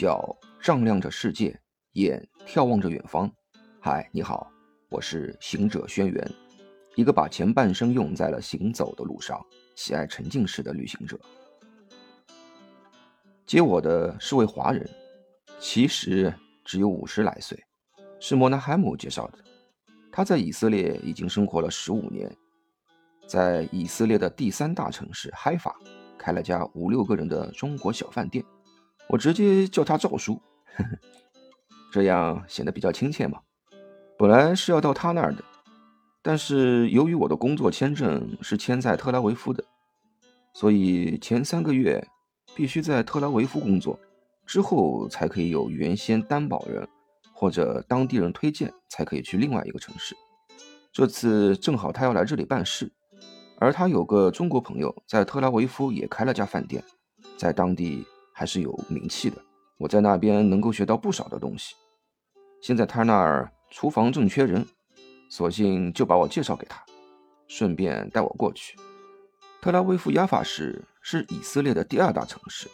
脚丈量着世界，眼眺望着远方。嗨，你好，我是行者轩辕，一个把前半生用在了行走的路上、喜爱沉浸式的旅行者。接我的是位华人，其实只有五十来岁，是莫纳海姆介绍的。他在以色列已经生活了十五年，在以色列的第三大城市海法开了家五六个人的中国小饭店。我直接叫他赵叔，呵呵，这样显得比较亲切嘛。本来是要到他那儿的，但是由于我的工作签证是签在特拉维夫的，所以前三个月必须在特拉维夫工作，之后才可以有原先担保人或者当地人推荐，才可以去另外一个城市。这次正好他要来这里办事，而他有个中国朋友在特拉维夫也开了家饭店，在当地。还是有名气的，我在那边能够学到不少的东西。现在他那儿厨房正缺人，索性就把我介绍给他，顺便带我过去。特拉维夫亚法市是以色列的第二大城市，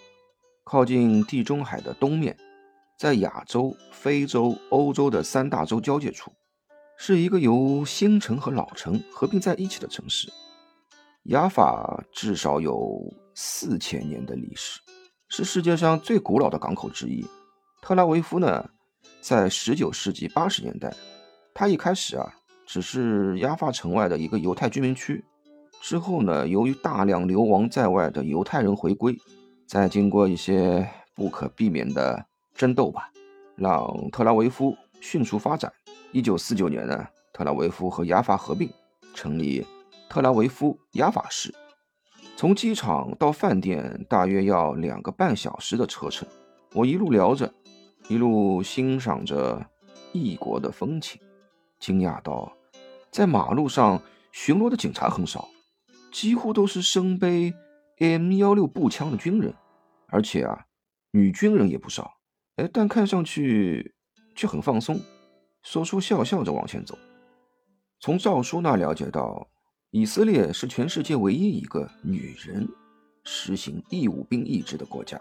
靠近地中海的东面，在亚洲、非洲、欧洲的三大洲交界处，是一个由新城和老城合并在一起的城市。亚法至少有四千年的历史。是世界上最古老的港口之一。特拉维夫呢，在19世纪80年代，它一开始啊，只是亚法城外的一个犹太居民区。之后呢，由于大量流亡在外的犹太人回归，再经过一些不可避免的争斗吧，让特拉维夫迅速发展。1949年呢，特拉维夫和亚法合并，成立特拉维夫亚法市。从机场到饭店大约要两个半小时的车程，我一路聊着，一路欣赏着异国的风情，惊讶到，在马路上巡逻的警察很少，几乎都是身背 M 幺六步枪的军人，而且啊，女军人也不少，哎，但看上去却很放松，说说笑笑着往前走。从赵叔那了解到。以色列是全世界唯一一个女人实行义务兵役制的国家，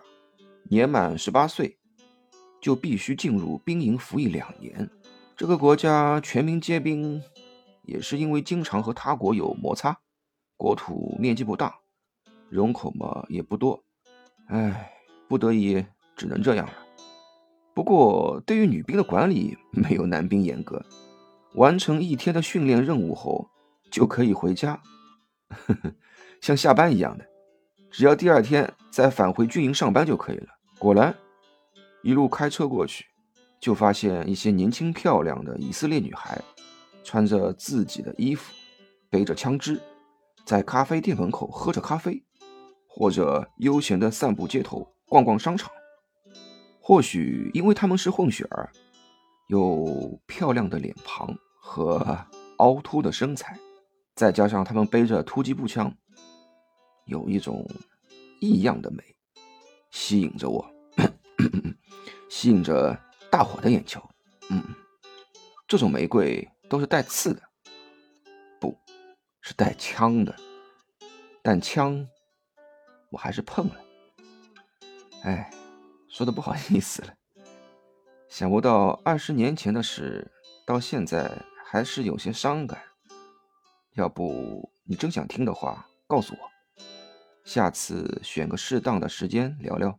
年满十八岁就必须进入兵营服役两年。这个国家全民皆兵，也是因为经常和他国有摩擦，国土面积不大，人口嘛也不多，唉，不得已只能这样了。不过对于女兵的管理没有男兵严格，完成一天的训练任务后。就可以回家，呵呵，像下班一样的，只要第二天再返回军营上班就可以了。果然，一路开车过去，就发现一些年轻漂亮的以色列女孩，穿着自己的衣服，背着枪支，在咖啡店门口喝着咖啡，或者悠闲地散步街头、逛逛商场。或许因为他们是混血儿，有漂亮的脸庞和凹凸的身材。再加上他们背着突击步枪，有一种异样的美，吸引着我，吸引着大伙的眼球。嗯，这种玫瑰都是带刺的，不是带枪的，但枪我还是碰了。哎，说的不好意思了，想不到二十年前的事，到现在还是有些伤感。要不你真想听的话，告诉我，下次选个适当的时间聊聊。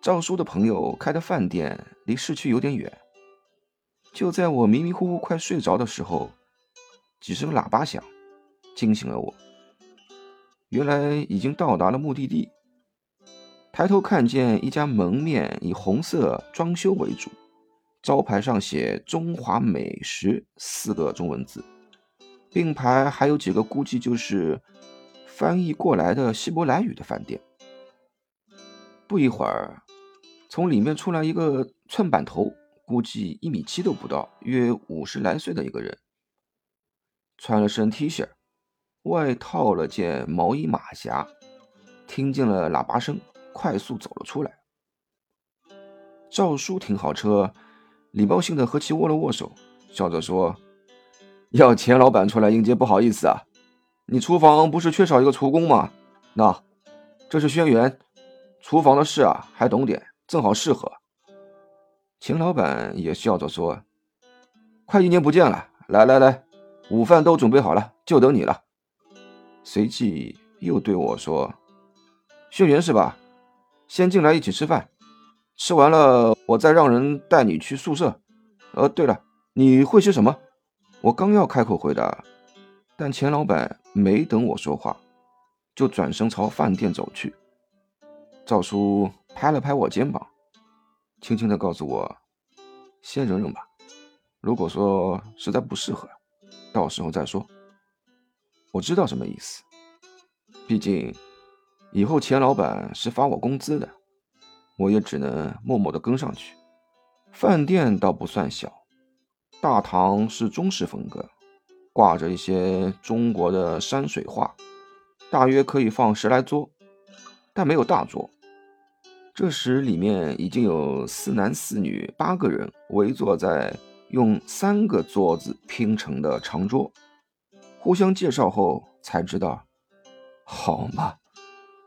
赵叔的朋友开的饭店离市区有点远，就在我迷迷糊糊快睡着的时候，几声喇叭响惊醒了我。原来已经到达了目的地。抬头看见一家门面以红色装修为主，招牌上写“中华美食”四个中文字。并排还有几个估计就是翻译过来的希伯来语的饭店。不一会儿，从里面出来一个寸板头，估计一米七都不到，约五十来岁的一个人，穿了身 T 恤，外套了件毛衣马甲，听见了喇叭声，快速走了出来。赵叔停好车，礼貌性的和其握了握手，笑着说。要钱老板出来迎接，不好意思啊，你厨房不是缺少一个厨工吗？那，这是轩辕，厨房的事啊还懂点，正好适合。钱老板也笑着说：“快一年不见了，来来来，午饭都准备好了，就等你了。”随即又对我说：“轩辕是吧？先进来一起吃饭，吃完了我再让人带你去宿舍。呃，对了，你会些什么？”我刚要开口回答，但钱老板没等我说话，就转身朝饭店走去。赵叔拍了拍我肩膀。轻轻地告诉我：“先忍忍吧，如果说实在不适合，到时候再说。”我知道什么意思，毕竟以后钱老板是发我工资的，我也只能默默地跟上去。饭店倒不算小，大堂是中式风格，挂着一些中国的山水画，大约可以放十来桌，但没有大桌。这时，里面已经有四男四女八个人围坐在用三个桌子拼成的长桌。互相介绍后才知道，好嘛，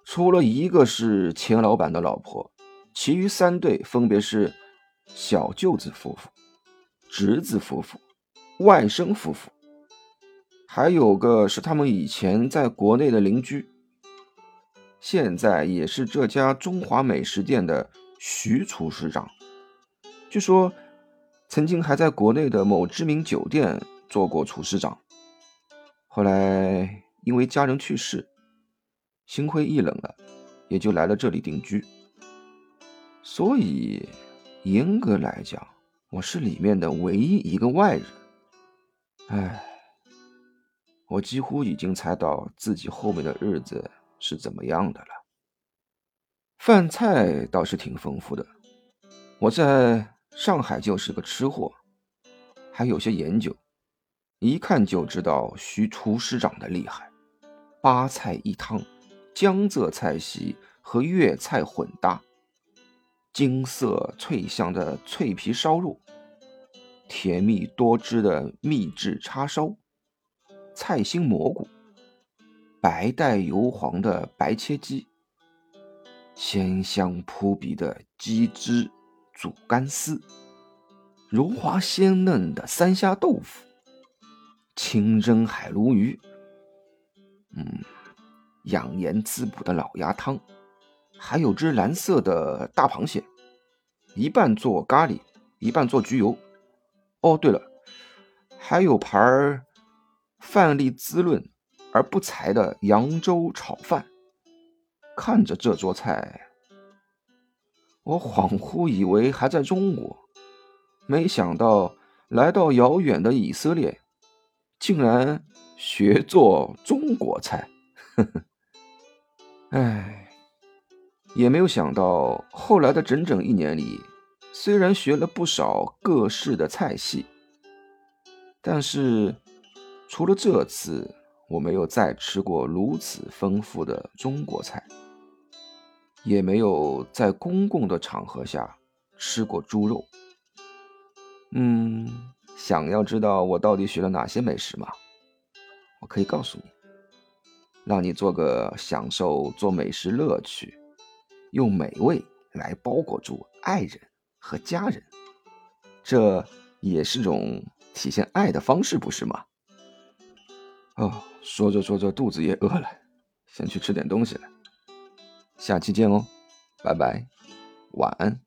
除了一个是钱老板的老婆，其余三对分别是小舅子夫妇、侄子夫妇、外甥夫妇，还有个是他们以前在国内的邻居。现在也是这家中华美食店的徐厨师长，据说曾经还在国内的某知名酒店做过厨师长，后来因为家人去世，心灰意冷了，也就来了这里定居。所以严格来讲，我是里面的唯一一个外人。唉，我几乎已经猜到自己后面的日子。是怎么样的了？饭菜倒是挺丰富的。我在上海就是个吃货，还有些研究，一看就知道徐厨师长的厉害。八菜一汤，江浙菜系和粤菜混搭，金色脆香的脆皮烧肉，甜蜜多汁的秘制叉烧，菜心蘑菇。白带油黄的白切鸡，鲜香扑鼻的鸡汁煮干丝，柔滑鲜嫩的三虾豆腐，清蒸海鲈鱼，嗯，养颜滋补的老鸭汤，还有只蓝色的大螃蟹，一半做咖喱，一半做焗油。哦，对了，还有盘儿饭粒滋润。而不柴的扬州炒饭，看着这桌菜，我恍惚以为还在中国，没想到来到遥远的以色列，竟然学做中国菜。呵呵，哎，也没有想到后来的整整一年里，虽然学了不少各式的菜系，但是除了这次。我没有再吃过如此丰富的中国菜，也没有在公共的场合下吃过猪肉。嗯，想要知道我到底学了哪些美食吗？我可以告诉你，让你做个享受做美食乐趣，用美味来包裹住爱人和家人，这也是种体现爱的方式，不是吗？哦。说着说着，肚子也饿了，先去吃点东西了。下期见哦，拜拜，晚安。